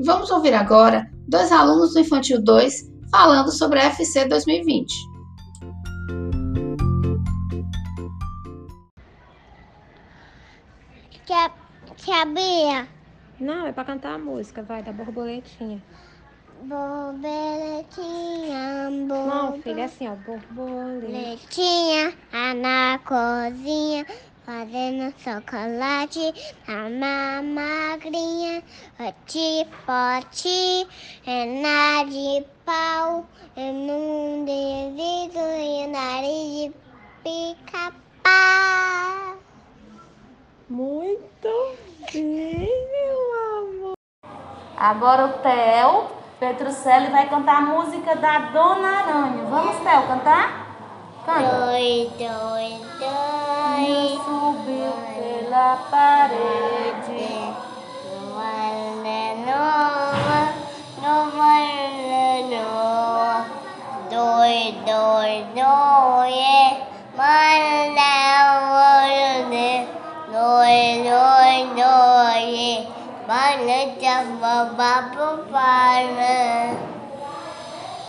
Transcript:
Vamos ouvir agora dois alunos do Infantil 2 falando sobre a FC 2020. Tia, tia Bia, Não, é pra cantar a música, vai, da borboletinha. Borboletinha, Não, filha, é assim, ó, borboletinha, a na cozinha, fazendo chocolate, a ma- magrinha, pote, pote, é na de pau, é num devido e nariz de pica-pau. Muito bem, meu amor. Agora o Theo Petrucelli vai cantar a música da Dona Aranha. Vamos, Theo, cantar? Canta. Dois, dois, dois. Subiu pela parede. Đôi đôi đôi mang đau nè đôi đôi đôi mang lên chăm Bana cevabı bana.